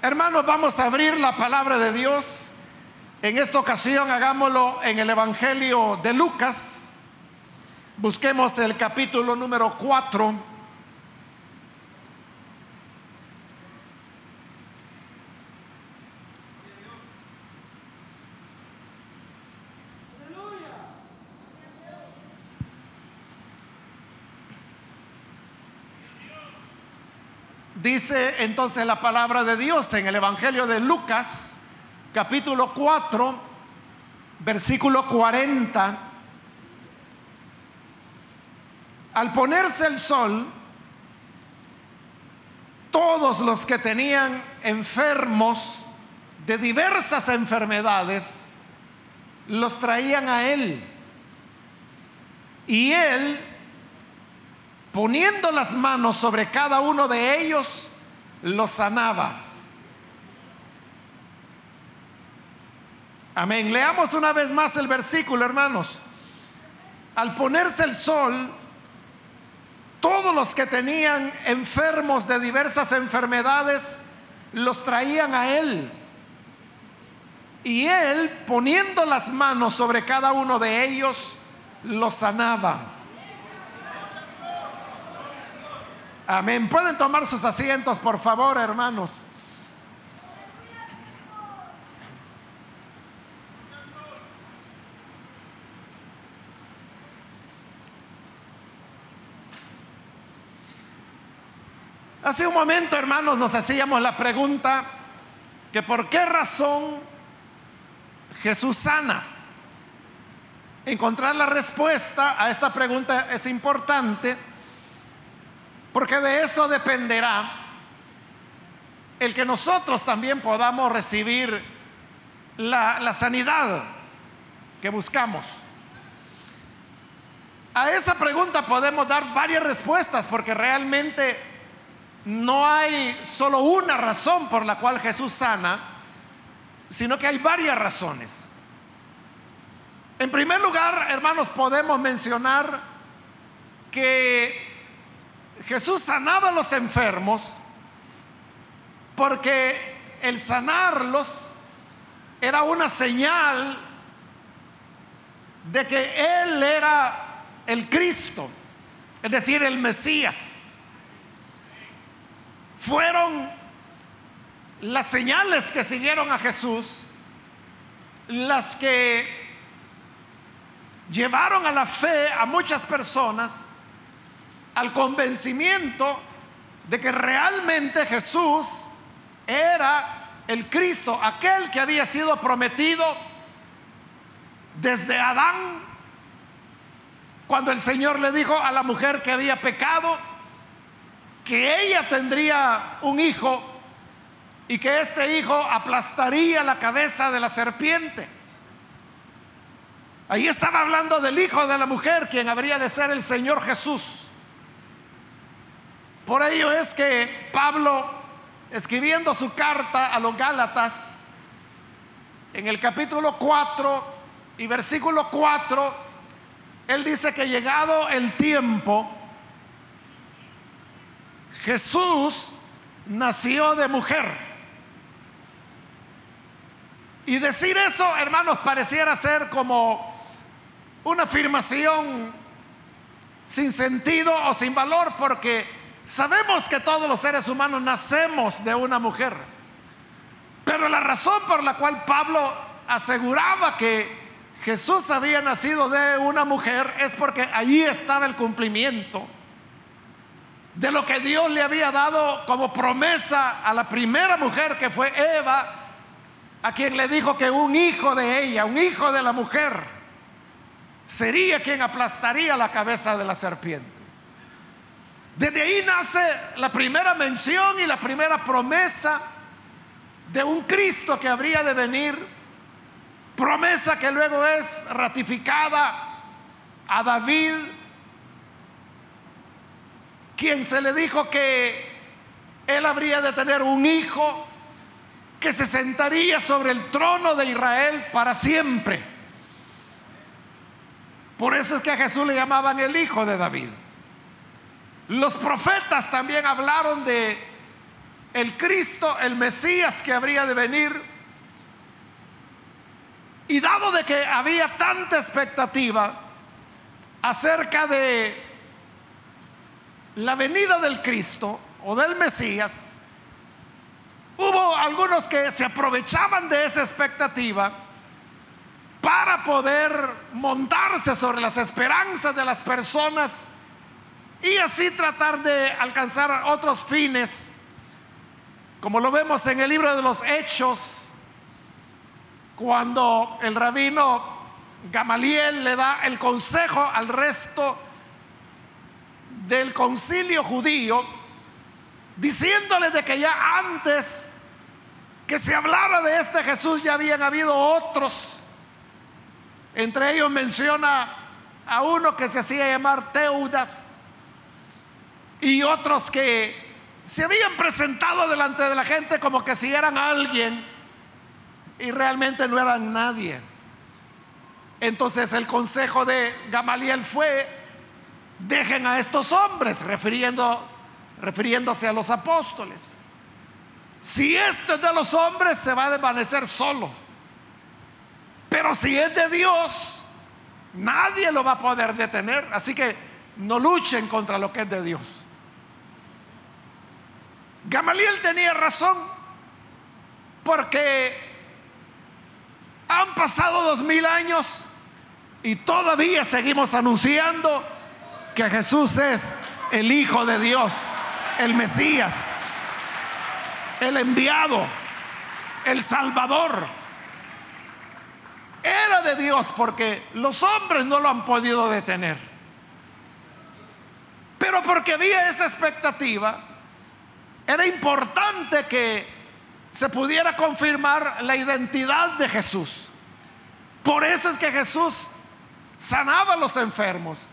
Hermanos, vamos a abrir la palabra de Dios. En esta ocasión hagámoslo en el Evangelio de Lucas. Busquemos el capítulo número 4. Dice entonces la palabra de Dios en el Evangelio de Lucas, capítulo 4, versículo 40. Al ponerse el sol, todos los que tenían enfermos de diversas enfermedades, los traían a él. Y él poniendo las manos sobre cada uno de ellos, los sanaba. Amén. Leamos una vez más el versículo, hermanos. Al ponerse el sol, todos los que tenían enfermos de diversas enfermedades, los traían a él. Y él, poniendo las manos sobre cada uno de ellos, los sanaba. Amén. Pueden tomar sus asientos, por favor, hermanos. Hace un momento, hermanos, nos hacíamos la pregunta que por qué razón Jesús sana. Encontrar la respuesta a esta pregunta es importante porque de eso dependerá el que nosotros también podamos recibir la, sanidad que buscamos. A esa pregunta podemos dar varias respuestas porque realmente no hay solo una razón por la cual Jesús sana, sino que hay varias razones. En primer lugar, hermanos, podemos mencionar que Jesús sanaba a los enfermos porque el sanarlos era una señal de que Él era el Cristo, es decir, el Mesías. Fueron las señales que siguieron a Jesús las que llevaron a la fe a muchas personas al convencimiento de que realmente Jesús era el Cristo, aquel que había sido prometido desde Adán, cuando el Señor le dijo a la mujer que había pecado, que ella tendría un hijo y que este hijo aplastaría la cabeza de la serpiente. Ahí estaba hablando del hijo de la mujer, quien habría de ser el Señor Jesús. Por ello es que Pablo, escribiendo su carta a los Gálatas, en el capítulo 4 y versículo 4, él dice que llegado el tiempo, Jesús nació de mujer. Y decir eso, hermanos, pareciera ser como una afirmación sin sentido o sin valor, porque Sabemos que todos los seres humanos nacemos de una mujer, pero la razón por la cual Pablo aseguraba que Jesús había nacido de una mujer es porque allí estaba el cumplimiento de lo que Dios le había dado como promesa a la primera mujer que fue Eva, a quien le dijo que un hijo de ella, un hijo de la mujer, sería quien aplastaría la cabeza de la serpiente. Desde ahí nace la primera mención y la primera promesa de un Cristo que habría de venir, promesa que luego es ratificada a David, quien se le dijo que él habría de tener un hijo que se sentaría sobre el trono de Israel para siempre. Por eso es que a Jesús le llamaban el hijo de David. Los profetas también hablaron de el Cristo, el Mesías que habría de venir. Y dado de que había tanta expectativa acerca de la venida del Cristo o del Mesías, hubo algunos que se aprovechaban de esa expectativa para poder montarse sobre las esperanzas de las personas y así tratar de alcanzar otros fines, como lo vemos en el libro de los Hechos, cuando el rabino Gamaliel le da el consejo al resto del concilio judío, diciéndole de que ya antes que se hablaba de este Jesús ya habían habido otros. Entre ellos menciona a uno que se hacía llamar Teudas y otros que se habían presentado delante de la gente como que si eran alguien y realmente no eran nadie. Entonces el consejo de Gamaliel fue, dejen a estos hombres, refiriéndose a los apóstoles. Si esto es de los hombres, se va a desvanecer solo. Pero si es de Dios, nadie lo va a poder detener. Así que no luchen contra lo que es de Dios. Gamaliel tenía razón, porque han pasado dos mil años y todavía seguimos anunciando que Jesús es el Hijo de Dios, el Mesías, el enviado, el Salvador. Era de Dios porque los hombres no lo han podido detener. Pero porque había esa expectativa, era importante que se pudiera confirmar la identidad de Jesús. Por eso es que Jesús sanaba a los enfermos.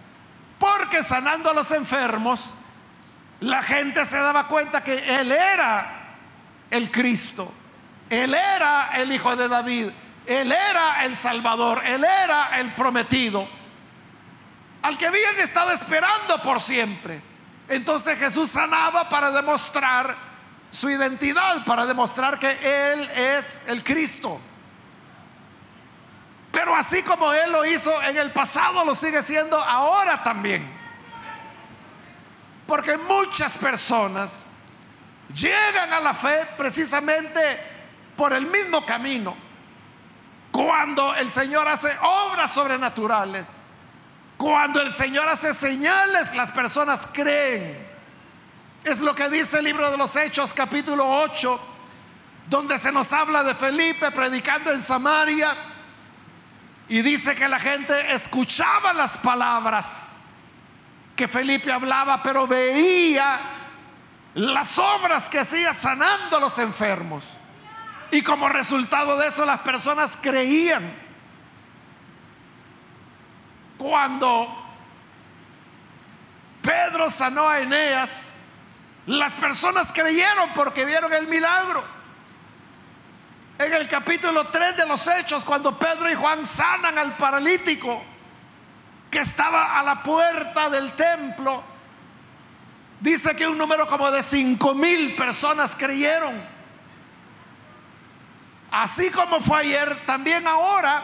Porque sanando a los enfermos, la gente se daba cuenta que Él era el Cristo. Él era el Hijo de David. Él era el Salvador. Él era el prometido. Al que habían estado esperando por siempre. Entonces Jesús sanaba para demostrar su identidad, para demostrar que Él es el Cristo. Pero así como Él lo hizo en el pasado, lo sigue siendo ahora también. Porque muchas personas llegan a la fe precisamente por el mismo camino. Cuando el Señor hace obras sobrenaturales, cuando el Señor hace señales, las personas creen. Es lo que dice el libro de los Hechos capítulo 8, donde se nos habla de Felipe predicando en Samaria y dice que la gente escuchaba las palabras que Felipe hablaba, pero veía las obras que hacía sanando a los enfermos. Y como resultado de eso las personas creían. Cuando Pedro sanó a Eneas, las personas creyeron porque vieron el milagro. En el capítulo 3 de los Hechos, cuando Pedro y Juan sanan al paralítico que estaba a la puerta del templo, dice que un número como de cinco mil personas creyeron. Así como fue ayer, también ahora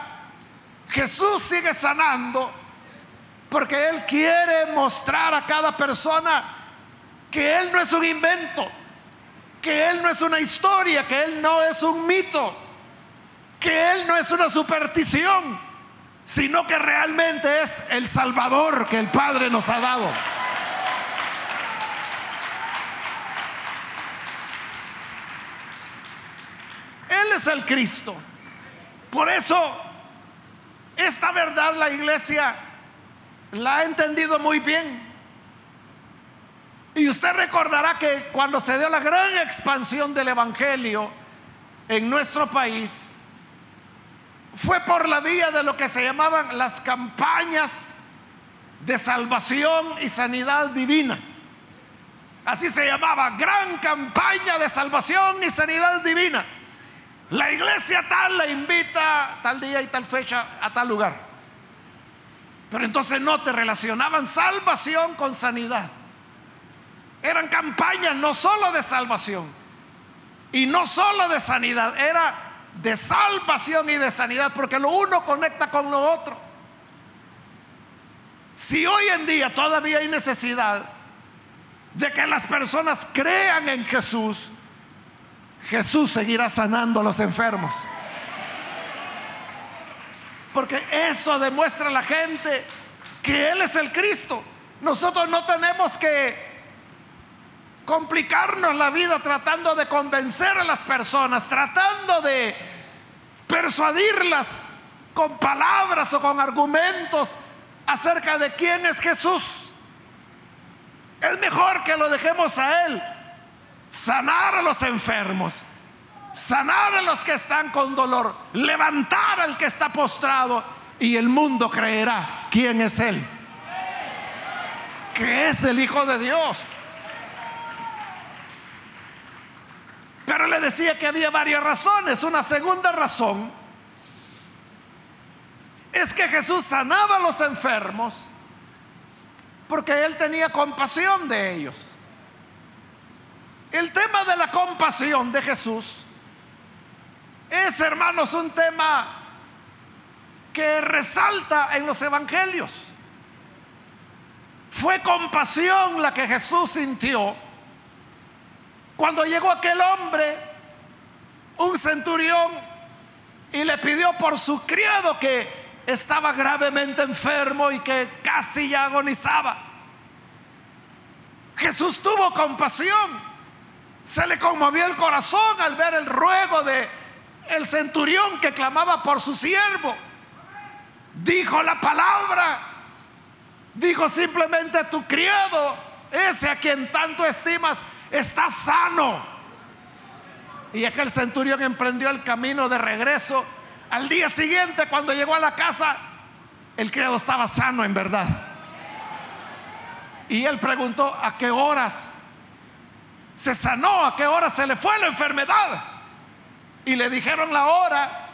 Jesús sigue sanando porque Él quiere mostrar a cada persona que Él no es un invento que Él no es una historia, que Él no es un mito, que Él no es una superstición, sino que realmente es el Salvador que el Padre nos ha dado. Él es el Cristo. Por eso, esta verdad la iglesia la ha entendido muy bien. Y usted recordará que cuando se dio la gran expansión del Evangelio en nuestro país, fue por la vía de lo que se llamaban las campañas de salvación y sanidad divina. Así se llamaba, gran campaña de salvación y sanidad divina. La iglesia tal la invita tal día y tal fecha a tal lugar. Pero entonces no te relacionaban salvación con sanidad. Eran campañas no solo de salvación, Y no solo de sanidad, era de salvación y de sanidad, porque lo uno conecta con lo otro. Si hoy en día todavía hay necesidad de que las personas crean en Jesús, Jesús seguirá sanando a los enfermos. Porque eso demuestra a la gente que Él es el Cristo. Nosotros no tenemos que complicarnos la vida tratando de convencer a las personas, tratando de persuadirlas con palabras o con argumentos acerca de quién es Jesús. Es mejor que lo dejemos a Él sanar a los enfermos, sanar a los que están con dolor, levantar al que está postrado y el mundo creerá quién es Él. Que es el Hijo de Dios. Pero le decía que había varias razones. Una segunda razón es que Jesús sanaba a los enfermos porque Él tenía compasión de ellos. El tema de la compasión de Jesús es, hermanos, un tema que resalta en los evangelios. Fue compasión la que Jesús sintió cuando llegó aquel hombre, un centurión, y le pidió por su criado que estaba gravemente enfermo y que casi ya agonizaba. Jesús tuvo compasión. Se le conmovió el corazón al ver el ruego de el centurión que clamaba por su siervo. Dijo la palabra. Dijo simplemente tu criado, ese a quien tanto estimas, está sano. Y aquel centurión emprendió el camino de regreso. Al día siguiente, cuando llegó a la casa, el criado estaba sano en verdad. Y él preguntó, ¿a qué horas se sanó? ¿A qué hora se le fue la enfermedad? Y le dijeron la hora.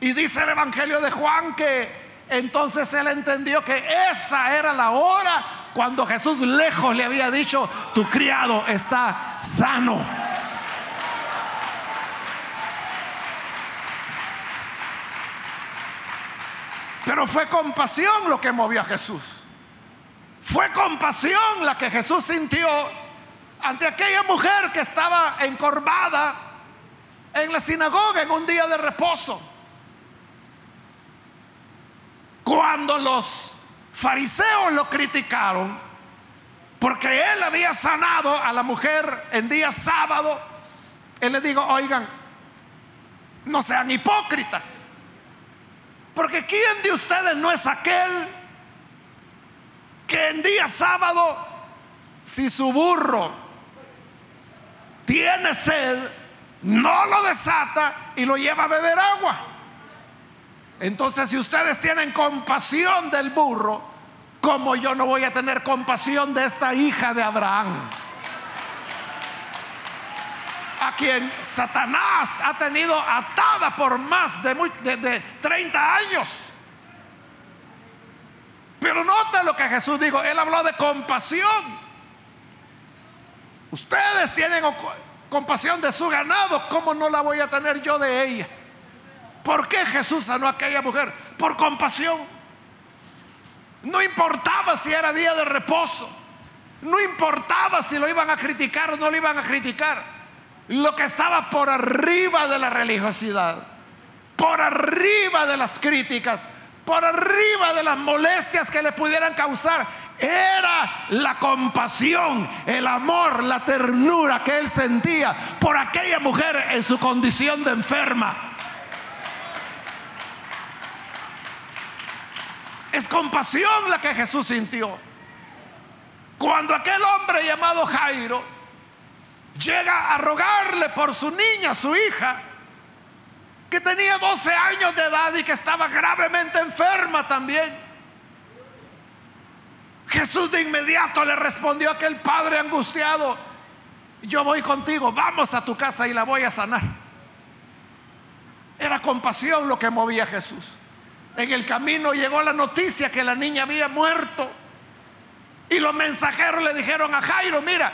Y dice el Evangelio de Juan que entonces él entendió que esa era la hora cuando Jesús lejos le había dicho, tu criado está sano. Pero fue compasión lo que movió a Jesús. Fue compasión la que Jesús sintió ante aquella mujer que estaba encorvada en la sinagoga en un día de reposo. Cuando los fariseos lo criticaron porque él había sanado a la mujer en día sábado. Él le dijo, oigan, no sean hipócritas. Porque ¿quién de ustedes no es aquel que en día sábado, si su burro tiene sed, no lo desata y lo lleva a beber agua? Entonces, si ustedes tienen compasión del burro, ¿cómo yo no voy a tener compasión de esta hija de Abraham? A quien Satanás ha tenido atada por más de, de 30 años. Pero nota lo que Jesús dijo. Él habló de compasión. Ustedes tienen compasión de su ganado. ¿Cómo no la voy a tener yo de ella? ¿Por qué Jesús sanó a aquella mujer? Por compasión. No importaba si era día de reposo. No importaba si lo iban a criticar o no lo iban a criticar. Lo que estaba por arriba de la religiosidad, por arriba de las críticas, por arriba de las molestias que le pudieran causar, era la compasión, el amor, la ternura que él sentía por aquella mujer en su condición de enferma. Es compasión la que Jesús sintió. Cuando aquel hombre llamado Jairo llega a rogarle por su niña, su hija, que tenía 12 años de edad y que estaba gravemente enferma también. Jesús de inmediato le respondió a aquel padre angustiado, yo voy contigo, vamos a tu casa y la voy a sanar. Era compasión lo que movía a Jesús. En el camino llegó la noticia que la niña había muerto. Y los mensajeros le dijeron a Jairo, mira,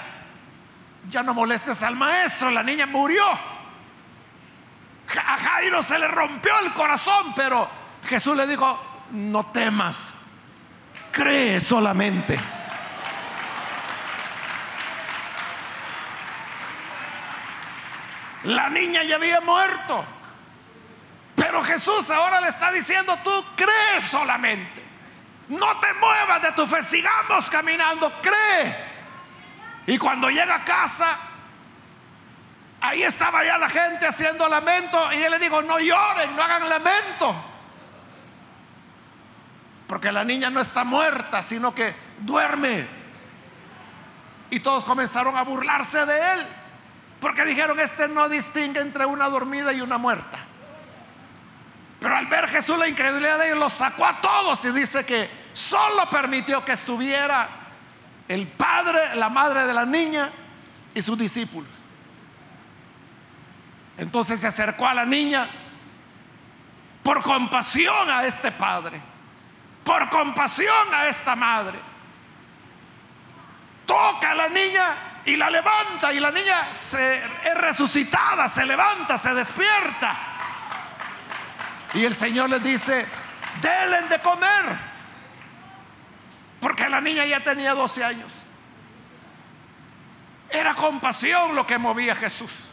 ya no molestes al maestro, la niña murió. A Jairo se le rompió el corazón, pero Jesús le dijo, no temas, cree solamente. La niña ya había muerto. Pero Jesús ahora le está diciendo, tú crees solamente. No te muevas de tu fe, sigamos caminando, cree. Y cuando llega a casa, ahí estaba ya la gente haciendo lamento y él le dijo, no lloren, no hagan lamento. Porque la niña no está muerta, sino que duerme. Y todos comenzaron a burlarse de él. Porque dijeron, este no distingue entre una dormida y una muerta. Pero al ver Jesús la incredulidad de ellos, los sacó a todos y dice que solo permitió que estuviera el padre, la madre de la niña y sus discípulos. Entonces se acercó a la niña por compasión a este padre, por compasión a esta madre. Toca a la niña y la levanta y la niña se, es resucitada, se levanta, se despierta. Y el Señor les dice, denle de comer. Porque la niña ya tenía 12 años. Era compasión lo que movía a Jesús.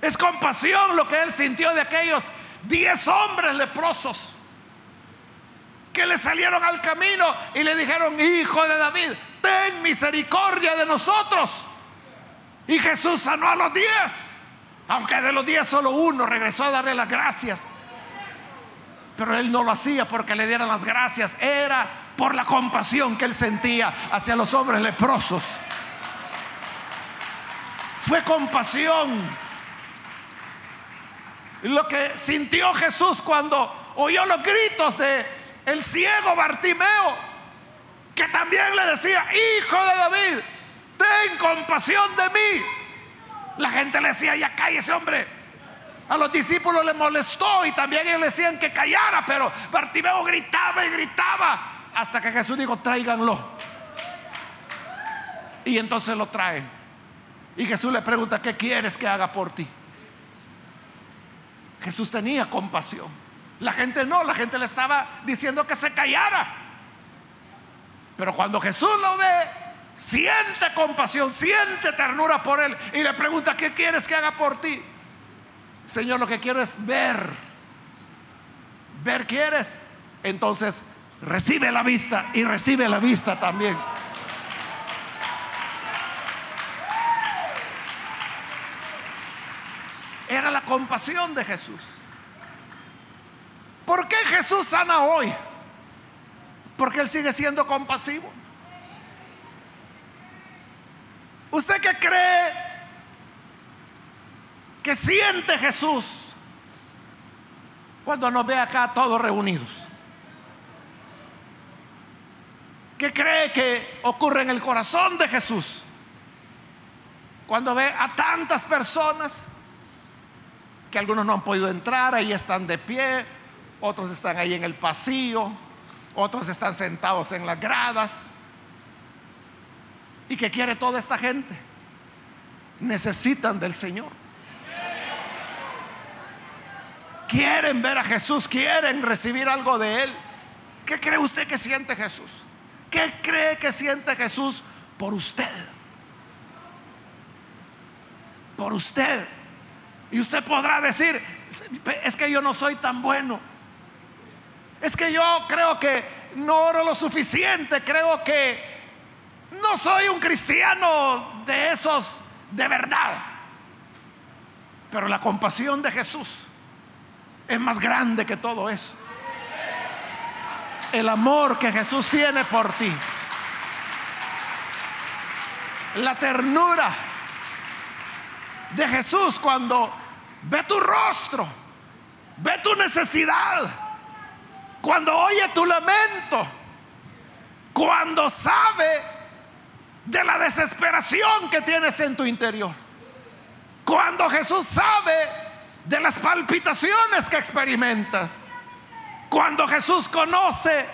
Es compasión lo que él sintió de aquellos 10 hombres leprosos que le salieron al camino y le dijeron, hijo de David, ten misericordia de nosotros. Y Jesús sanó a los diez, aunque de los diez solo uno regresó a darle las gracias. Pero él no lo hacía porque le dieran las gracias, era por la compasión que él sentía hacia los hombres leprosos. Fue compasión lo que sintió Jesús cuando oyó los gritos de el ciego Bartimeo que también le decía, hijo de David, ten compasión de mí. La gente le decía, ya ese hombre. A los discípulos le molestó y también ellos le decían que callara, pero Bartimeo gritaba y gritaba hasta que Jesús dijo, tráiganlo. Y entonces lo traen. Y Jesús le pregunta, ¿qué quieres que haga por ti? Jesús tenía compasión. La gente no, la gente le estaba diciendo que se callara. Pero cuando Jesús lo ve, siente compasión, siente ternura por él y le pregunta, ¿qué quieres que haga por ti? Señor, lo que quiero es ver. Ver quieres. Entonces, recibe la vista y recibe la vista también. Era la compasión de Jesús. ¿Por qué Jesús sana hoy? Porque Él sigue siendo compasivo. ¿Usted qué cree que siente Jesús cuando nos ve acá todos reunidos? ¿Qué cree que ocurre en el corazón de Jesús cuando ve a tantas personas que algunos no han podido entrar, ahí están de pie, otros están ahí en el pasillo? otros están sentados en las gradas. ¿Y qué quiere toda esta gente? Necesitan del Señor. Quieren ver a Jesús, quieren recibir algo de Él. ¿Qué cree usted que siente Jesús? ¿Qué cree que siente Jesús por usted? Por usted. Y usted podrá decir, es que yo no soy tan bueno. Es que yo creo que no oro lo suficiente, creo que no soy un cristiano de esos de verdad. Pero la compasión de Jesús es más grande que todo eso. El amor que Jesús tiene por ti. La ternura de Jesús cuando ve tu rostro, ve tu necesidad cuando oye tu lamento, cuando sabe de la desesperación que tienes en tu interior, cuando Jesús sabe de las palpitaciones que experimentas, cuando Jesús conoce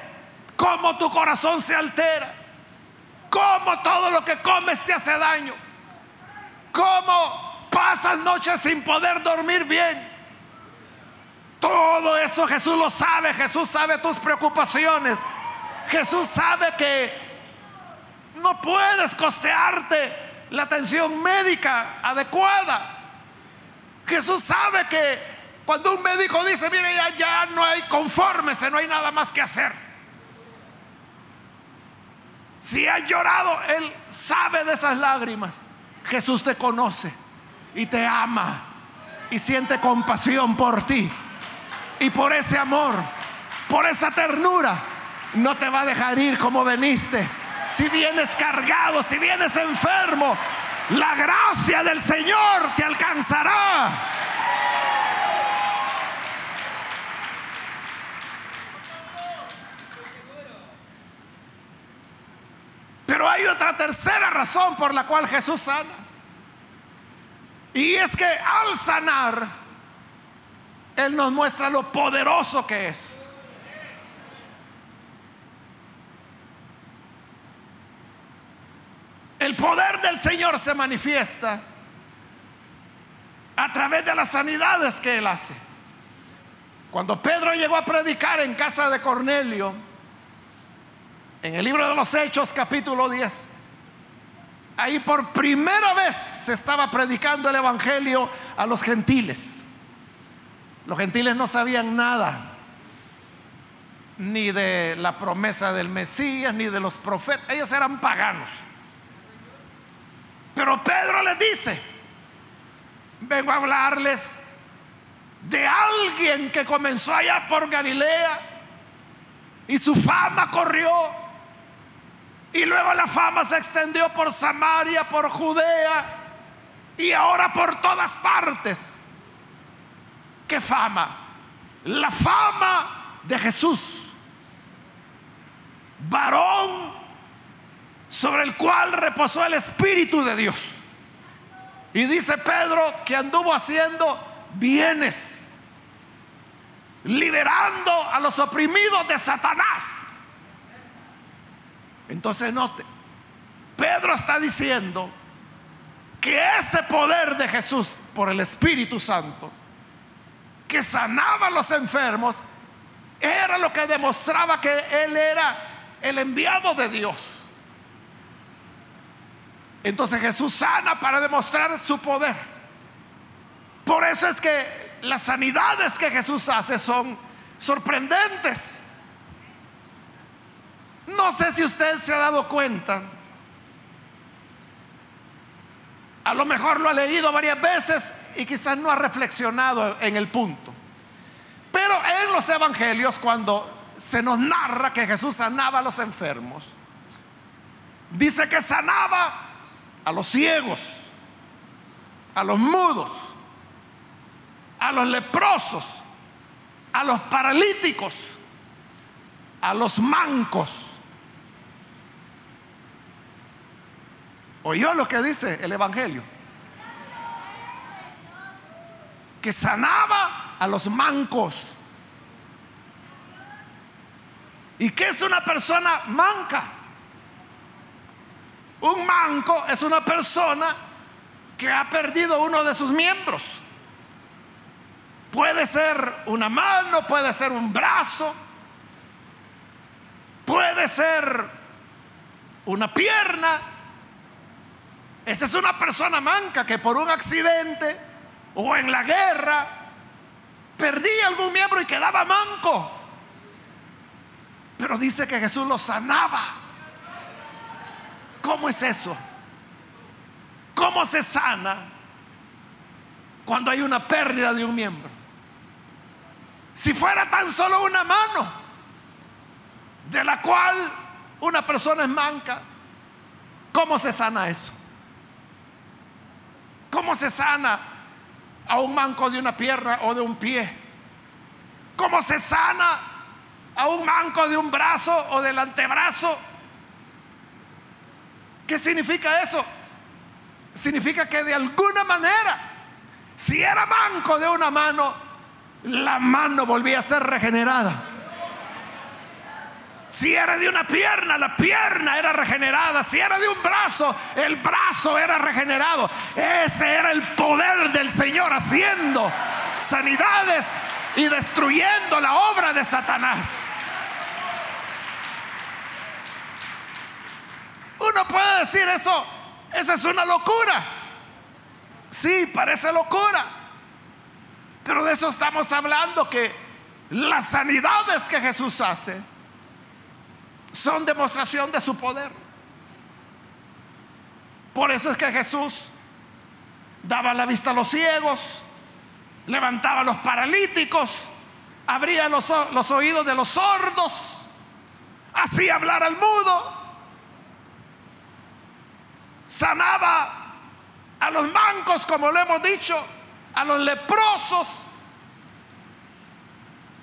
cómo tu corazón se altera, cómo todo lo que comes te hace daño, cómo pasas noches sin poder dormir bien. Todo eso Jesús lo sabe, Jesús sabe tus preocupaciones. Jesús sabe que no puedes costearte la atención médica adecuada. Jesús sabe que cuando un médico dice, mire, ya, ya no hay confórmese, no hay nada más que hacer. Si has llorado, Él sabe de esas lágrimas. Jesús te conoce y te ama y siente compasión por ti. Y por ese amor, por esa ternura, no te va a dejar ir como veniste. Si vienes cargado, si vienes enfermo, la gracia del Señor te alcanzará. Pero hay otra tercera razón por la cual Jesús sana. Y es que al sanar, Él nos muestra lo poderoso que es. El poder del Señor se manifiesta a través de las sanidades que Él hace. Cuando Pedro llegó a predicar en casa de Cornelio, en el libro de los Hechos capítulo 10, ahí por primera vez se estaba predicando el Evangelio a los gentiles. Los gentiles no sabían nada, ni de la promesa del Mesías, ni de los profetas, ellos eran paganos. Pero Pedro les dice, vengo a hablarles de alguien que comenzó allá por Galilea y su fama corrió y luego la fama se extendió por Samaria, por Judea y ahora por todas partes. ¿Qué fama? La fama de Jesús, varón sobre el cual reposó el Espíritu de Dios. Y dice Pedro que anduvo haciendo bienes, liberando a los oprimidos de Satanás. Entonces note, Pedro está diciendo que ese poder de Jesús por el Espíritu Santo, que sanaba a los enfermos, era lo que demostraba que Él era el enviado de Dios. Entonces Jesús sana para demostrar su poder. Por eso es que las sanidades que Jesús hace son sorprendentes. No sé si usted se ha dado cuenta. A lo mejor lo ha leído varias veces y quizás no ha reflexionado en el punto. Pero en los evangelios, cuando se nos narra que Jesús sanaba a los enfermos, dice que sanaba a los ciegos, a los mudos, a los leprosos, a los paralíticos, a los mancos. ¿Oyó lo que dice el Evangelio? Que sanaba a los mancos. ¿Y qué es una persona manca? Un manco es una persona que ha perdido uno de sus miembros. Puede ser una mano, puede ser un brazo, puede ser una pierna. Esa es una persona manca que por un accidente o en la guerra perdía algún miembro y quedaba manco. Pero dice que Jesús lo sanaba. ¿Cómo es eso? ¿Cómo se sana cuando hay una pérdida de un miembro? Si fuera tan solo una mano, de la cual una persona es manca, ¿cómo se sana eso? ¿Cómo se sana a un manco de una pierna o de un pie? ¿Cómo se sana a un manco de un brazo o del antebrazo ¿Qué significa eso? Significa que de alguna manera, si era manco de una mano, la mano volvía a ser regenerada. Si era de una pierna, la pierna era regenerada. Si era de un brazo, el brazo era regenerado. Ese era el poder del Señor haciendo sanidades y destruyendo la obra de Satanás. Uno puede decir eso, eso es una locura. Sí, parece locura. Pero de eso estamos hablando, que las sanidades que Jesús hace son demostración de su poder. Por eso es que Jesús daba la vista a los ciegos, levantaba a los paralíticos, abría los, los oídos de los sordos, hacía hablar al mudo, sanaba a los mancos, como lo hemos dicho, a los leprosos.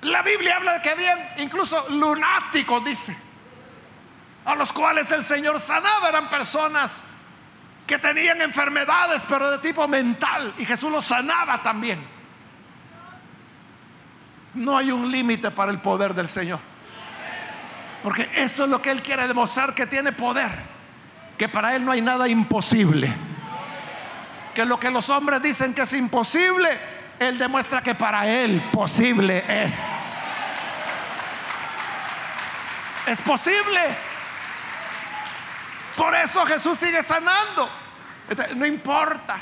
La Biblia habla de que habían incluso lunáticos, dice, a los cuales el Señor sanaba. Eran personas que tenían enfermedades, pero de tipo mental, y Jesús los sanaba también. No hay un límite para el poder del Señor. Porque eso es lo que Él quiere demostrar, que tiene poder que para Él no hay nada imposible. Que lo que los hombres dicen que es imposible, Él demuestra que para Él posible es. Es posible. Por eso Jesús sigue sanando. Este, no importa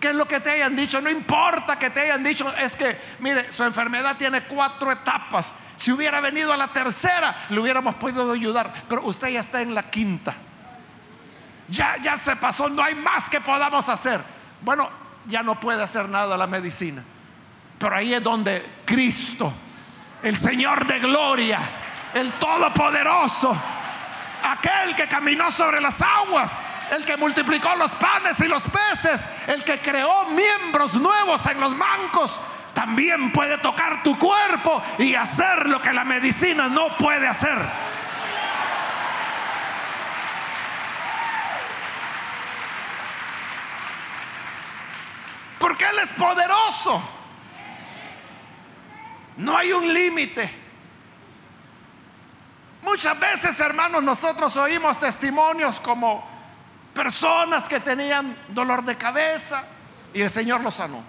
qué es lo que te hayan dicho, no importa que te hayan dicho, es que, mire, su enfermedad tiene cuatro etapas. Si hubiera venido a la tercera, le hubiéramos podido ayudar, pero usted ya está en la quinta. Ya, ya se pasó, no hay más que podamos hacer. Bueno, ya no puede hacer nada la medicina. Pero ahí es donde Cristo, el Señor de gloria, el Todopoderoso, aquel que caminó sobre las aguas, el que multiplicó los panes y los peces, el que creó miembros nuevos en los mancos, también puede tocar tu cuerpo y hacer lo que la medicina no puede hacer. Porque Él es poderoso. No hay un límite. Muchas veces, hermanos, nosotros oímos testimonios como personas que tenían dolor de cabeza y el Señor los sanó.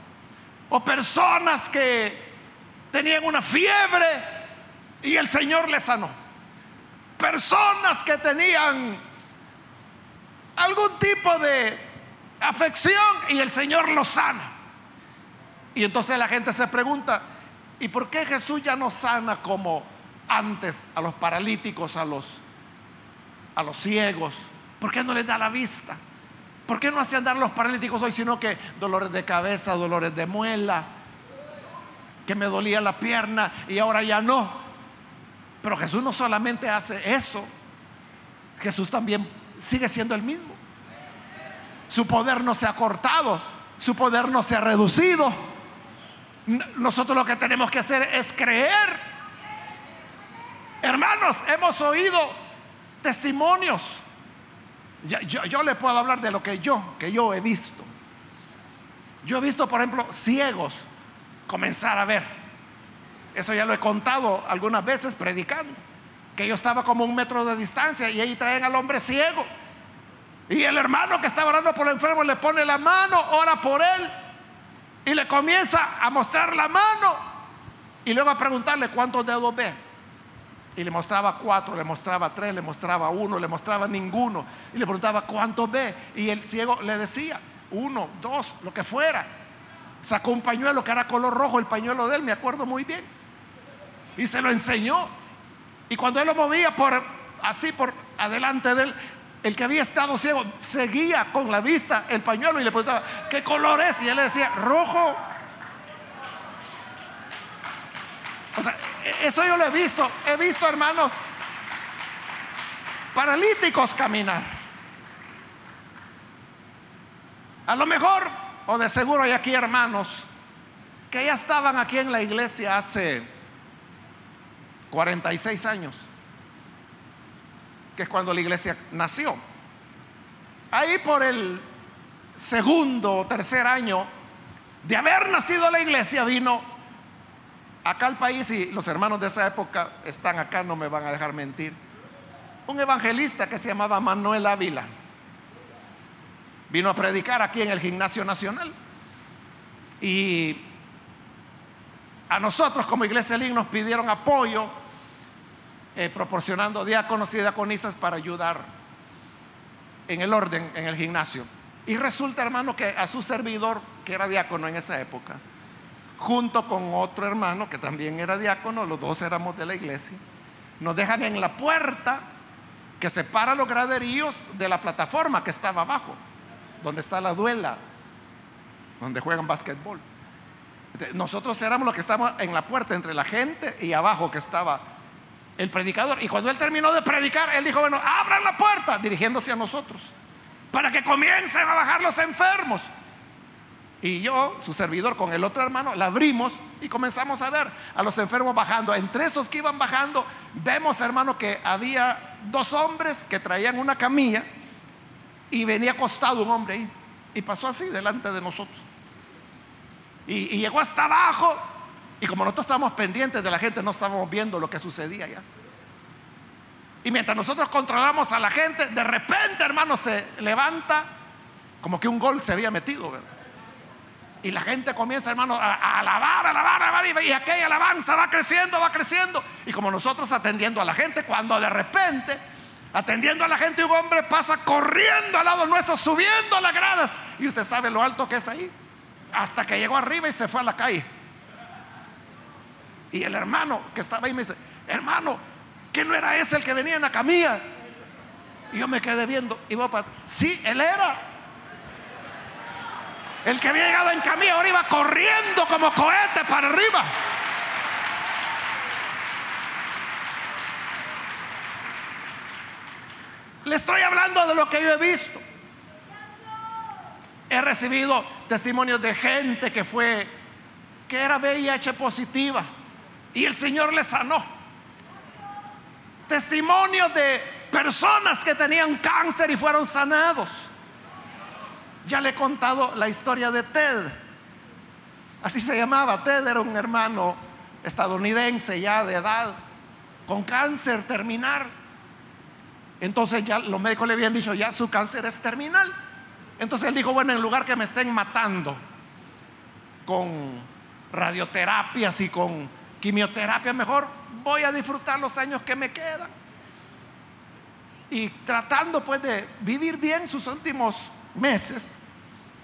O personas que tenían una fiebre y el Señor les sanó. Personas que tenían algún tipo de afección y el Señor lo sana. Y entonces la gente se pregunta, ¿y por qué Jesús ya no sana como antes a los paralíticos, a los, a los ciegos? ¿Por qué no les da la vista? ¿Por qué no hace andar los paralíticos hoy, sino que dolores de cabeza, dolores de muela, que me dolía la pierna y ahora ya no? Pero Jesús no solamente hace eso, Jesús también sigue siendo el mismo. Su poder no se ha cortado, su poder no se ha reducido. Nosotros lo que tenemos que hacer es creer. Hermanos, hemos oído testimonios. Yo, le puedo hablar de lo que yo, que yo he visto. Yo he visto, por ejemplo, ciegos comenzar a ver. Eso ya lo he contado algunas veces predicando. Que yo estaba como un metro de distancia y ahí traen al hombre ciego. Y el hermano que estaba orando por el enfermo le pone la mano, ora por él y le comienza a mostrar la mano y luego a preguntarle cuántos dedos ve. Y le mostraba cuatro, le mostraba tres, le mostraba uno, le mostraba ninguno. Y le preguntaba cuántos ve. Y el ciego le decía, uno, dos, lo que fuera. Sacó un pañuelo que era color rojo, el pañuelo de él, me acuerdo muy bien. Y se lo enseñó. Y cuando él lo movía por así por adelante de él, el que había estado ciego seguía con la vista el pañuelo y le preguntaba, ¿qué color es? Y él le decía, rojo. O sea, eso yo lo he visto. He visto, hermanos, paralíticos caminar. A lo mejor, o de seguro hay aquí hermanos que ya estaban aquí en la iglesia hace 46 años que es cuando la iglesia nació. Ahí por el segundo o tercer año de haber nacido la iglesia vino acá al país, y los hermanos de esa época están acá, no me van a dejar mentir, un evangelista que se llamaba Manuel Ávila. Vino a predicar aquí en el Gimnasio Nacional. Y a nosotros como Iglesia Link nos pidieron apoyo eh, proporcionando diáconos y diaconisas para ayudar en el orden en el gimnasio. Y resulta, hermano, que a su servidor, que era diácono en esa época, junto con otro hermano que también era diácono, los dos éramos de la iglesia, nos dejan en la puerta que separa los graderíos de la plataforma que estaba abajo, donde está la duela, donde juegan básquetbol. Nosotros éramos los que estábamos en la puerta entre la gente y abajo que estaba el predicador. Y cuando él terminó de predicar, él dijo, bueno, abran la puerta, dirigiéndose a nosotros, para que comiencen a bajar los enfermos. Y yo, su servidor, con el otro hermano, la abrimos y comenzamos a ver a los enfermos bajando. Entre esos que iban bajando, vemos, hermano, que había dos hombres que traían una camilla y venía acostado un hombre ahí. Y pasó así delante de nosotros. Y, llegó hasta abajo. Y como nosotros estábamos pendientes de la gente, no estábamos viendo lo que sucedía allá. Y mientras nosotros controlamos a la gente, de repente, hermano, se levanta como que un gol se había metido. Y la gente comienza, hermano, a, alabar, alabar, alabar. Y, y aquella alabanza va creciendo, va creciendo. Y como nosotros atendiendo a la gente, cuando de repente, atendiendo a la gente, un hombre pasa corriendo al lado nuestro, subiendo las gradas. Y usted sabe lo alto que es ahí hasta que llegó arriba y se fue a la calle. Y el hermano que estaba ahí me dice, hermano, ¿que no era ese el que venía en la camilla? Y yo me quedé viendo, iba para, sí, él era. El que había llegado en camilla ahora iba corriendo como cohete para arriba. Le estoy hablando de lo que yo he visto. He recibido testimonios de gente que fue, que era VIH positiva y el Señor le sanó. Testimonios de personas que tenían cáncer y fueron sanados. Ya le he contado la historia de Ted. Así se llamaba. Ted era un hermano estadounidense ya de edad, con cáncer terminal. Entonces ya los médicos le habían dicho, ya su cáncer es terminal. Entonces él dijo, bueno, en lugar que me estén matando con radioterapias y con quimioterapia, mejor voy a disfrutar los años que me quedan. Y tratando pues de vivir bien sus últimos meses,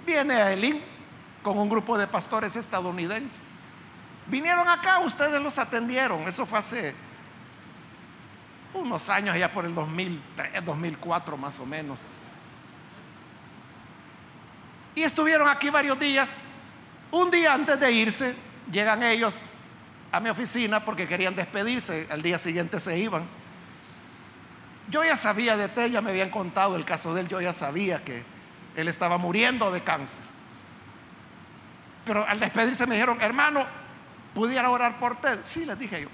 viene a Elín con un grupo de pastores estadounidenses. Vinieron acá, ustedes los atendieron. Eso fue hace unos años, ya por el 2003, 2004 más o menos. Y estuvieron aquí varios días. Un día antes de irse, llegan ellos a mi oficina porque querían despedirse. Al día siguiente se iban. Yo ya sabía de Ted, ya me habían contado el caso de él, yo ya sabía que él estaba muriendo de cáncer. Pero al despedirse me dijeron, hermano, ¿pudiera orar por Ted? Sí, les dije yo.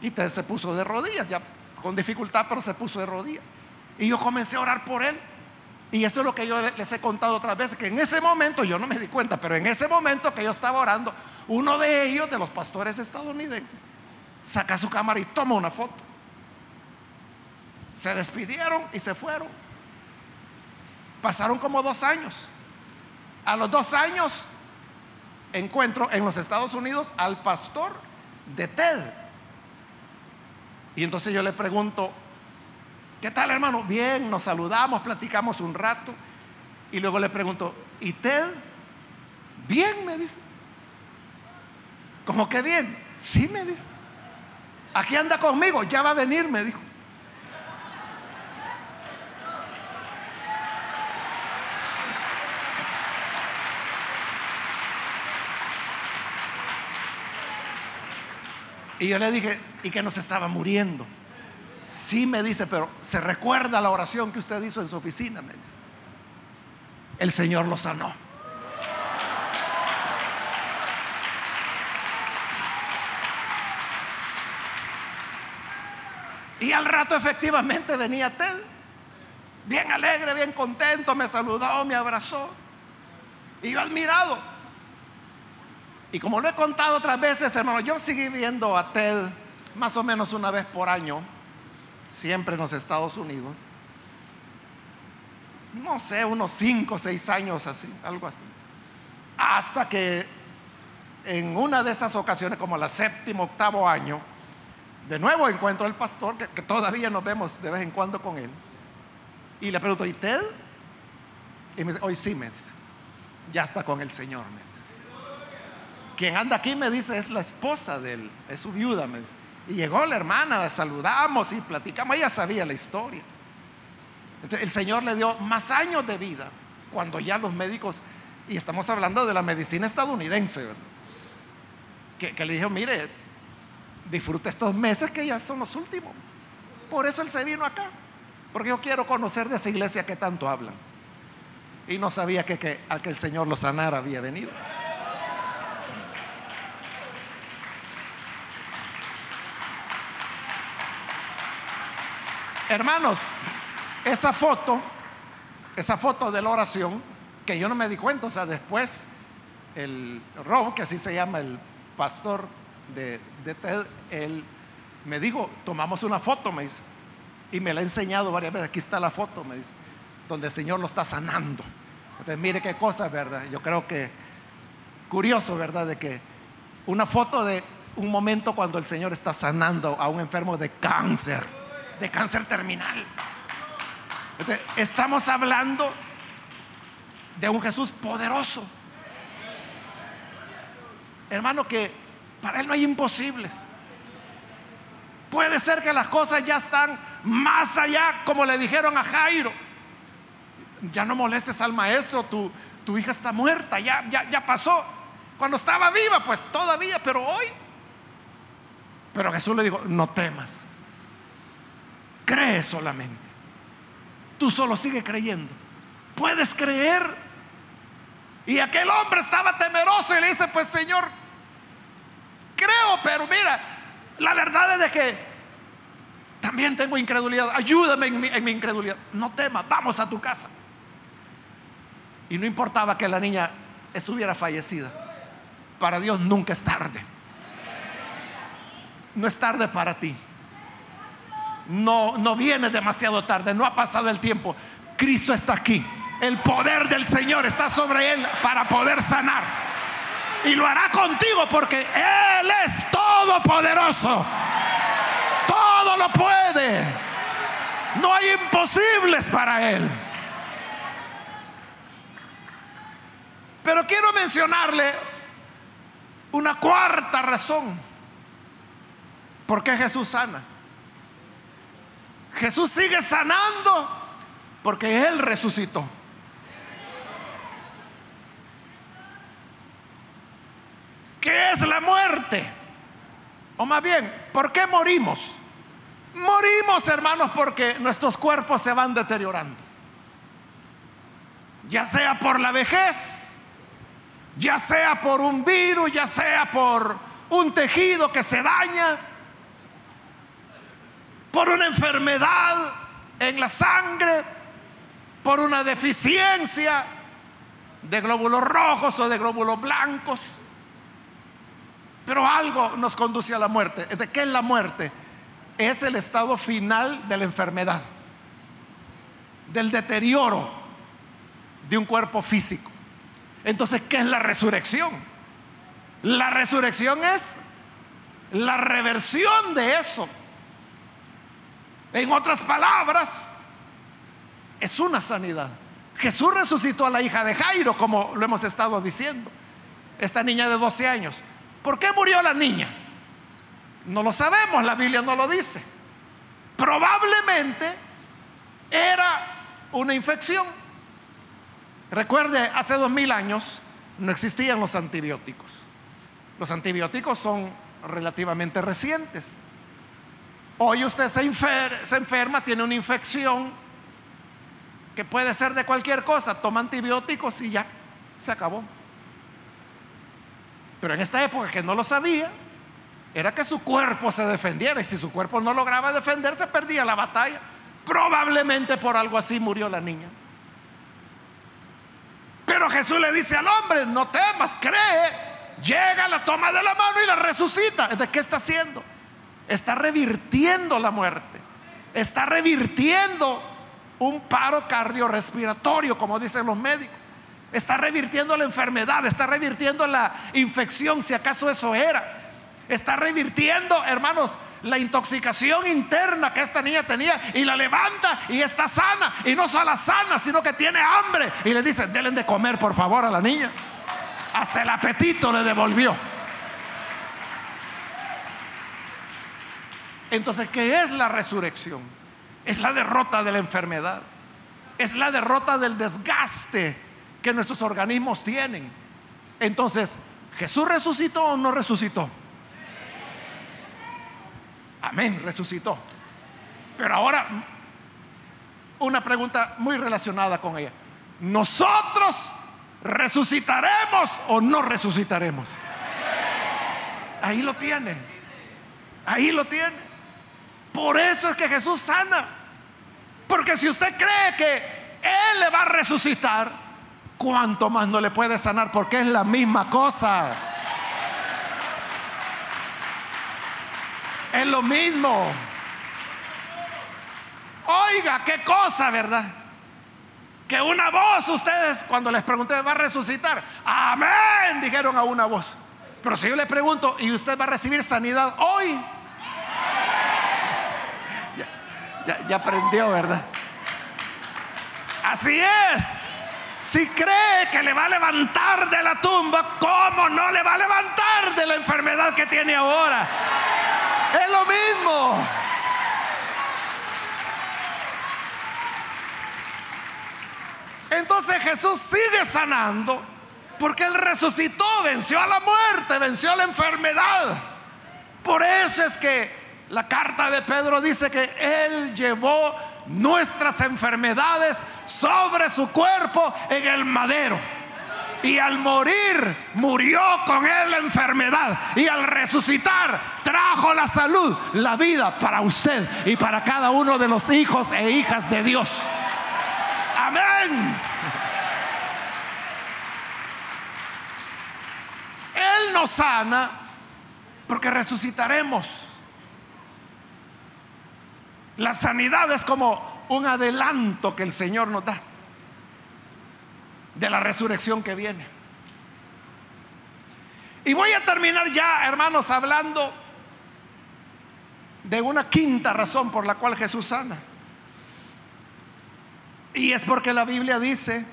Y Ted se puso de rodillas, ya con dificultad, pero se puso de rodillas. Y yo comencé a orar por él. Y eso es lo que yo les he contado otras veces, que en ese momento, yo no me di cuenta, pero en ese momento que yo estaba orando, uno de ellos, de los pastores estadounidenses, saca su cámara y toma una foto. Se despidieron y se fueron. Pasaron como dos años. A los dos años encuentro en los Estados Unidos al pastor de TED. Y entonces yo le pregunto, ¿Qué tal, hermano? Bien, nos saludamos, platicamos un rato. Y luego le pregunto, ¿y Ted? Bien, me dice. ¿Cómo que bien? Sí, me dice. Aquí anda conmigo, ya va a venir, me dijo. Y yo le dije, ¿y que nos estaba muriendo? Sí me dice, pero se recuerda la oración que usted hizo en su oficina, me dice. El Señor lo sanó. Y al rato efectivamente venía Ted, bien alegre, bien contento, me saludó, me abrazó. Y yo admirado. Y como lo he contado otras veces, hermano, yo seguí viendo a Ted más o menos una vez por año, siempre en los Estados Unidos. No sé, unos 5 o 6 años así, algo así. Hasta que en una de esas ocasiones, como la séptimo, octavo año, de nuevo encuentro al pastor, que, todavía nos vemos de vez en cuando con él. Y le pregunto, ¿y Ted? Y me dice, hoy sí me dice, ya está con el Señor. Me quien anda aquí me dice es la esposa de él, es su viuda. Y llegó la hermana, saludamos y platicamos, ella sabía la historia. Entonces, el Señor le dio más años de vida cuando ya los médicos, y estamos hablando de la medicina estadounidense, que, que le dijo, mire, disfrute estos meses que ya son los últimos. Por eso él se vino acá, porque yo quiero conocer de esa iglesia que tanto hablan. Y no sabía que, que a que el Señor lo sanara había venido. Hermanos, esa foto, esa foto de la oración, que yo no me di cuenta, o sea, después el Rob, que así se llama el pastor de, de TED, él me dijo, tomamos una foto, me dice, y me la ha enseñado varias veces, aquí está la foto, me dice, donde el Señor lo está sanando. Entonces, mire qué cosa, ¿verdad? Yo creo que curioso, ¿verdad? De que una foto de un momento cuando el Señor está sanando a un enfermo de cáncer de cáncer terminal. Estamos hablando de un Jesús poderoso. Hermano, que para Él no hay imposibles. Puede ser que las cosas ya están más allá, como le dijeron a Jairo. Ya no molestes al maestro, tu, tu hija está muerta, ya, ya, ya pasó. Cuando estaba viva, pues todavía, pero hoy. Pero Jesús le dijo, no temas. Cree solamente. Tú solo sigue creyendo. Puedes creer. Y aquel hombre estaba temeroso y le dice, pues Señor, creo, pero mira, la verdad es de que también tengo incredulidad. Ayúdame en mi, en mi incredulidad. No temas, vamos a tu casa. Y no importaba que la niña estuviera fallecida. Para Dios nunca es tarde. No es tarde para ti no, no viene demasiado tarde, no ha pasado el tiempo. Cristo está aquí. El poder del Señor está sobre él para poder sanar. Y lo hará contigo porque Él es todopoderoso. Todo lo puede. No hay imposibles para Él. Pero quiero mencionarle una cuarta razón por qué Jesús sana. Jesús sigue sanando porque Él resucitó. ¿Qué es la muerte? O más bien, ¿por qué morimos? Morimos, hermanos, porque nuestros cuerpos se van deteriorando. Ya sea por la vejez, ya sea por un virus, ya sea por un tejido que se daña por una enfermedad en la sangre, por una deficiencia de glóbulos rojos o de glóbulos blancos. Pero algo nos conduce a la muerte. ¿De qué es la muerte? Es el estado final de la enfermedad, del deterioro de un cuerpo físico. Entonces, ¿qué es la resurrección? La resurrección es la reversión de eso en otras palabras, es una sanidad. Jesús resucitó a la hija de Jairo, como lo hemos estado diciendo. Esta niña de 12 años. ¿Por qué murió la niña? No lo sabemos, la Biblia no lo dice. Probablemente era una infección. Recuerde, hace dos mil años no existían los antibióticos. Los antibióticos son relativamente recientes. Hoy usted se, enferma, tiene una infección que puede ser de cualquier cosa, toma antibióticos y ya, se acabó. Pero en esta época que no lo sabía, era que su cuerpo se defendiera y si su cuerpo no lograba defenderse, perdía la batalla. Probablemente por algo así murió la niña. Pero Jesús le dice al hombre, no temas, cree, llega, la toma de la mano y la resucita. ¿De qué está haciendo? Está revirtiendo la muerte. Está revirtiendo un paro cardiorrespiratorio, como dicen los médicos. Está revirtiendo la enfermedad, está revirtiendo la infección, si acaso eso era. Está revirtiendo, hermanos, la intoxicación interna que esta niña tenía y la levanta y está sana. Y no solo sana, sino que tiene hambre. Y le dice, denle de comer, por favor, a la niña. Hasta el apetito le devolvió. Entonces, ¿qué es la resurrección? Es la derrota de la enfermedad. Es la derrota del desgaste que nuestros organismos tienen. Entonces, ¿Jesús resucitó o no resucitó? Amén, resucitó. Pero ahora, una pregunta muy relacionada con ella. ¿Nosotros resucitaremos o no resucitaremos? Ahí lo tienen. Ahí lo tienen. Por eso es que Jesús sana. Porque si usted cree que Él le va a resucitar, ¿cuánto más no le puede sanar? Porque es la misma cosa. Es lo mismo. Oiga, qué cosa, ¿verdad? Que una voz, ustedes cuando les pregunté, ¿va a resucitar? Amén, dijeron a una voz. Pero si yo le pregunto, ¿y usted va a recibir sanidad hoy? Ya, aprendió, ¿verdad? Así es. Si cree que le va a levantar de la tumba, ¿cómo no le va a levantar de la enfermedad que tiene ahora? Es lo mismo. Entonces Jesús sigue sanando porque Él resucitó, venció a la muerte, venció a la enfermedad. Por eso es que la carta de Pedro dice que Él llevó nuestras enfermedades sobre su cuerpo en el madero. Y al morir, murió con él la enfermedad. Y al resucitar, trajo la salud, la vida para usted y para cada uno de los hijos e hijas de Dios. Amén. Él nos sana porque resucitaremos. La sanidad es como un adelanto que el Señor nos da de la resurrección que viene. Y voy a terminar ya, hermanos, hablando de una quinta razón por la cual Jesús sana. Y es porque la Biblia dice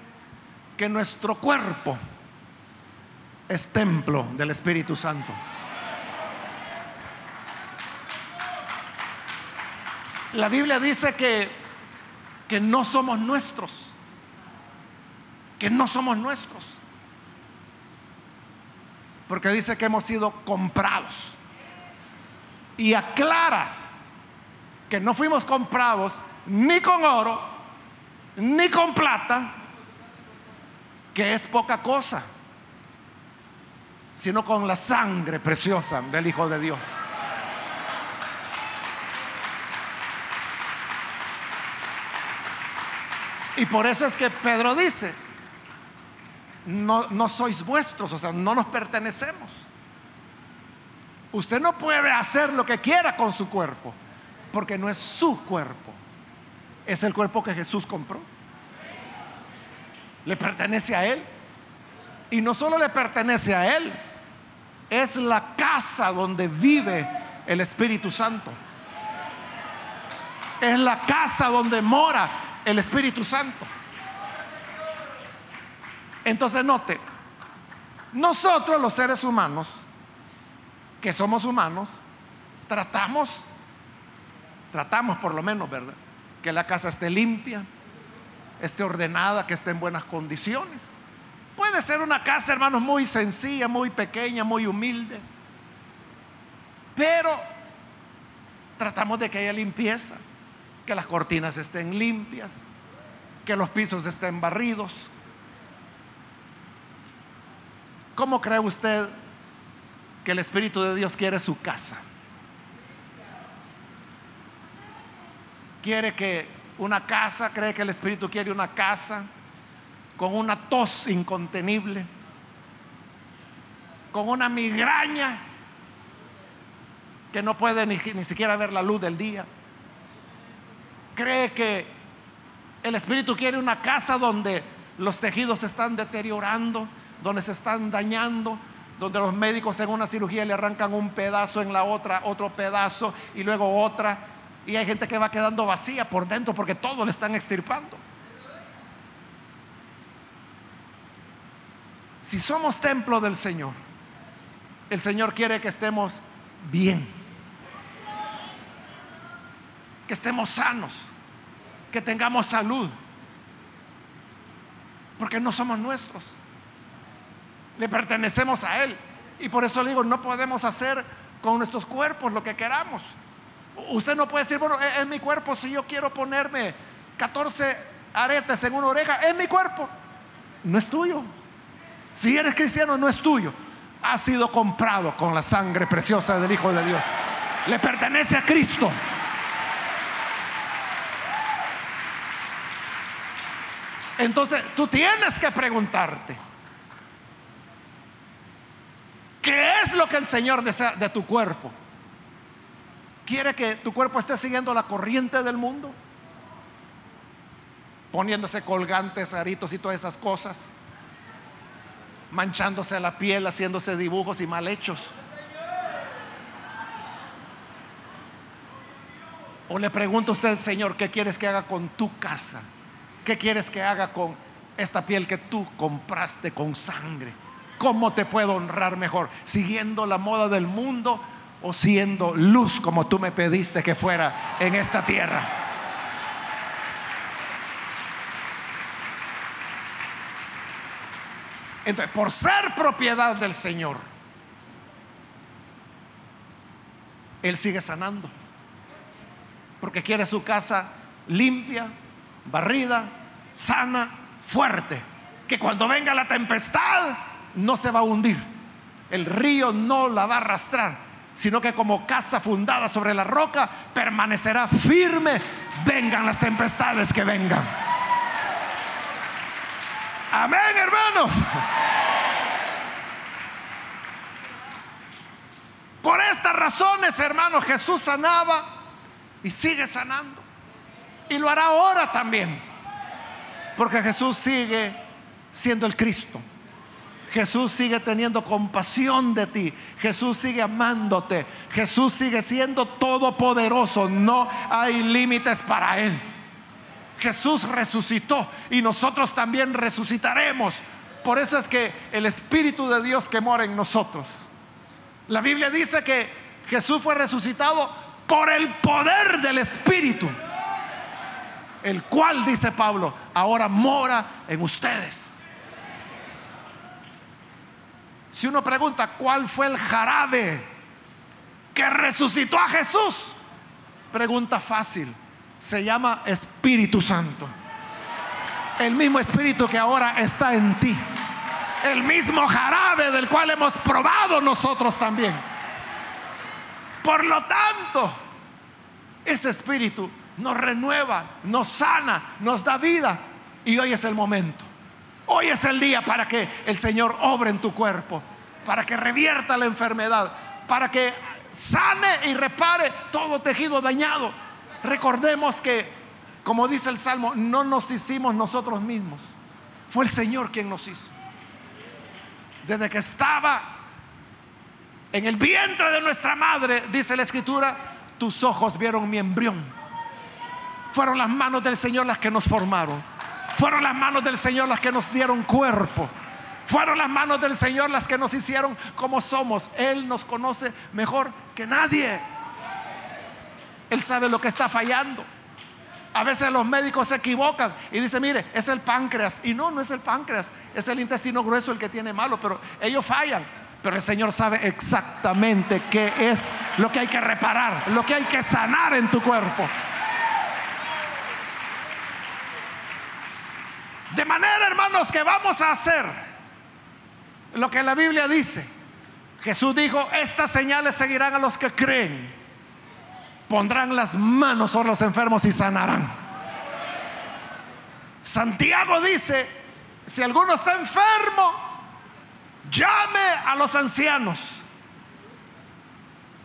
que nuestro cuerpo es templo del Espíritu Santo. La Biblia dice que, que no somos nuestros que no somos nuestros. Porque dice que hemos sido comprados. Y aclara que no fuimos comprados ni con oro, ni con plata, que es poca cosa, sino con la sangre preciosa del Hijo de Dios. Y por eso es que Pedro dice, no, sois vuestros, o sea, no nos pertenecemos. Usted no puede hacer lo que quiera con su cuerpo, porque no es su cuerpo, es el cuerpo que Jesús compró. Le pertenece a Él. Y no solo le pertenece a Él, es la casa donde vive el Espíritu Santo. Es la casa donde mora el Espíritu Santo. Entonces note, nosotros los seres humanos, que somos humanos, tratamos, tratamos por lo menos, ¿verdad? Que la casa esté limpia, esté ordenada, que esté en buenas condiciones. Puede ser una casa, hermanos, muy sencilla, muy pequeña, muy humilde. Pero tratamos de que haya limpieza, que las cortinas estén limpias, que los pisos estén barridos, ¿Cómo cree usted que el Espíritu de Dios quiere su casa? Quiere que una casa, cree que el Espíritu quiere una casa con una tos incontenible, con una migraña que no puede ni, ni siquiera ver la luz del día. Cree que el Espíritu quiere una casa donde los tejidos se están deteriorando, donde se están dañando, donde los médicos en una cirugía le arrancan un pedazo en la otra, otro pedazo y luego otra. Y hay gente que va quedando vacía por dentro porque todo le están extirpando. Si somos templo del Señor, el Señor quiere que estemos bien, que estemos sanos, que tengamos salud, porque no somos nuestros, le pertenecemos a Él. Y por eso le digo, no podemos hacer con nuestros cuerpos lo que queramos. Usted no puede decir, bueno, es, mi cuerpo, si yo quiero ponerme 14 aretes en una oreja, es mi cuerpo, no es tuyo. Si eres cristiano, no es tuyo. Ha sido comprado con la sangre preciosa del Hijo de Dios. Le pertenece a Cristo. Entonces, tú tienes que preguntarte, ¿qué es lo que el Señor desea de tu cuerpo? ¿Quiere que tu cuerpo esté siguiendo la corriente del mundo? Poniéndose colgantes, aritos y todas esas cosas manchándose la piel, haciéndose dibujos y mal hechos. O le pregunto a usted, Señor, ¿qué quieres que haga con tu casa? ¿Qué quieres que haga con esta piel que tú compraste con sangre? ¿Cómo te puedo honrar mejor? ¿Siguiendo la moda del mundo o siendo luz como tú me pediste que fuera en esta tierra? Entonces, por ser propiedad del Señor, Él sigue sanando. Porque quiere su casa limpia, barrida, sana, fuerte. Que cuando venga la tempestad no se va a hundir. El río no la va a arrastrar, sino que como casa fundada sobre la roca permanecerá firme, vengan las tempestades que vengan. Amén, hermanos. Por estas razones, hermanos, Jesús sanaba y sigue sanando. Y lo hará ahora también. Porque Jesús sigue siendo el Cristo. Jesús sigue teniendo compasión de ti. Jesús sigue amándote. Jesús sigue siendo todopoderoso. No hay límites para Él. Jesús resucitó y nosotros también resucitaremos. Por eso es que el Espíritu de Dios que mora en nosotros. La Biblia dice que Jesús fue resucitado por el poder del Espíritu. El cual, dice Pablo, ahora mora en ustedes. Si uno pregunta cuál fue el jarabe que resucitó a Jesús, pregunta fácil se llama Espíritu Santo. El mismo Espíritu que ahora está en ti. El mismo jarabe del cual hemos probado nosotros también. Por lo tanto, ese Espíritu nos renueva, nos sana, nos da vida. Y hoy es el momento. Hoy es el día para que el Señor obre en tu cuerpo, para que revierta la enfermedad, para que sane y repare todo tejido dañado Recordemos que, como dice el Salmo, no nos hicimos nosotros mismos. Fue el Señor quien nos hizo. Desde que estaba en el vientre de nuestra madre, dice la escritura, tus ojos vieron mi embrión. Fueron las manos del Señor las que nos formaron. Fueron las manos del Señor las que nos dieron cuerpo. Fueron las manos del Señor las que nos hicieron como somos. Él nos conoce mejor que nadie. Él sabe lo que está fallando. A veces los médicos se equivocan y dicen, mire, es el páncreas. Y no, no es el páncreas, es el intestino grueso el que tiene malo, pero ellos fallan. Pero el Señor sabe exactamente qué es lo que hay que reparar, lo que hay que sanar en tu cuerpo. De manera, hermanos, que vamos a hacer lo que la Biblia dice. Jesús dijo, estas señales seguirán a los que creen pondrán las manos sobre los enfermos y sanarán. Santiago dice, si alguno está enfermo, llame a los ancianos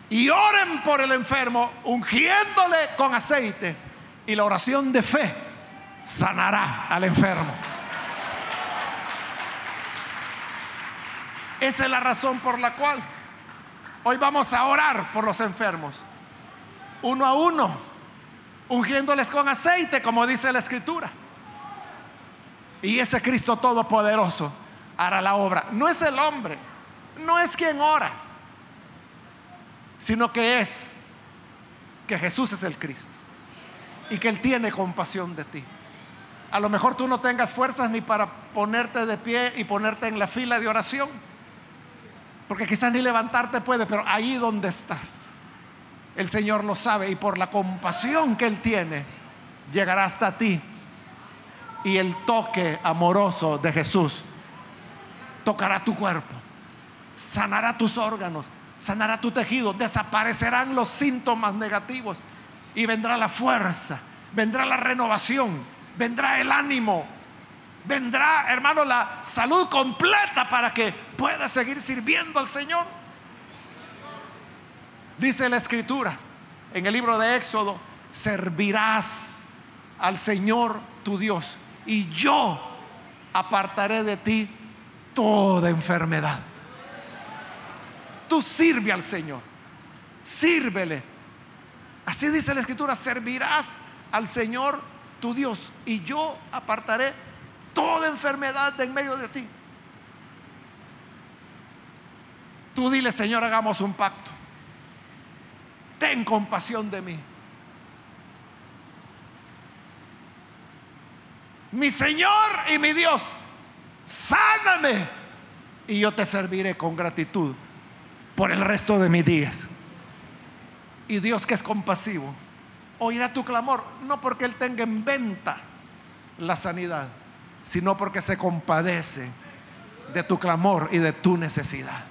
y oren por el enfermo, ungiéndole con aceite. Y la oración de fe sanará al enfermo. Esa es la razón por la cual hoy vamos a orar por los enfermos, uno a uno, ungiéndoles con aceite, como dice la escritura. Y ese Cristo Todopoderoso hará la obra. No es el hombre, no es quien ora, sino que es que Jesús es el Cristo y que Él tiene compasión de ti. A lo mejor tú no tengas fuerzas ni para ponerte de pie y ponerte en la fila de oración, porque quizás ni levantarte puede, pero ahí donde estás, el Señor lo sabe y por la compasión que Él tiene, llegará hasta ti y el toque amoroso de Jesús tocará tu cuerpo, sanará tus órganos, sanará tu tejido, desaparecerán los síntomas negativos y vendrá la fuerza, vendrá la renovación, vendrá el ánimo, vendrá, hermano, la salud completa para que puedas seguir sirviendo al Señor. Dice la escritura en el libro de Éxodo, servirás al Señor tu Dios y yo apartaré de ti toda enfermedad. Tú sirve al Señor, sírvele. Así dice la escritura, servirás al Señor tu Dios y yo apartaré toda enfermedad de en medio de ti. Tú dile, Señor, hagamos un pacto. Ten compasión de mí. Mi Señor y mi Dios, sáname y yo te serviré con gratitud por el resto de mis días. Y Dios que es compasivo, oirá tu clamor, no porque Él tenga en venta la sanidad, sino porque se compadece de tu clamor y de tu necesidad.